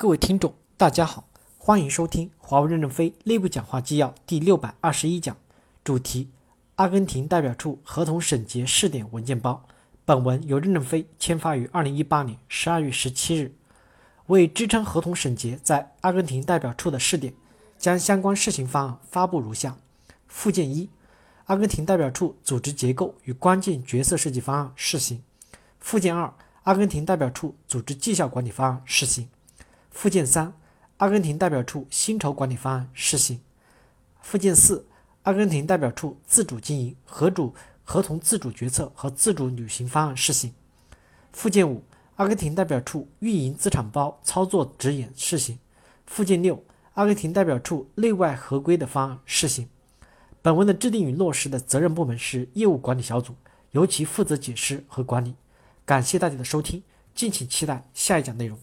各位听众，大家好，欢迎收听华为任正非内部讲话纪要第六百二十一讲，主题：阿根廷代表处合同审结试点文件包。本文由任正非签发于二零一八年十二月十七日。为支撑合同审结在阿根廷代表处的试点，将相关试行方案发布如下：附件一，阿根廷代表处组织结构与关键角色设计方案试行；附件二，阿根廷代表处组织绩效管理方案试行。附件三，阿根廷代表处薪酬管理方案试行。附件四，阿根廷代表处自主经营、合主合同自主决策和自主履行方案试行。附件五，阿根廷代表处运营资产包操作指引试行。附件六，阿根廷代表处内外合规的方案试行。本文的制定与落实的责任部门是业务管理小组，由其负责解释和管理。感谢大家的收听，敬请期待下一讲内容。